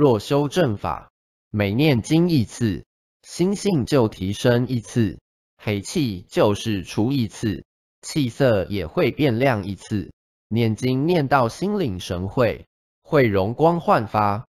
若修正法每念经一次心性就提升一次黑气就是除一次气色也会变亮一次。念经念到心领神会会容光焕发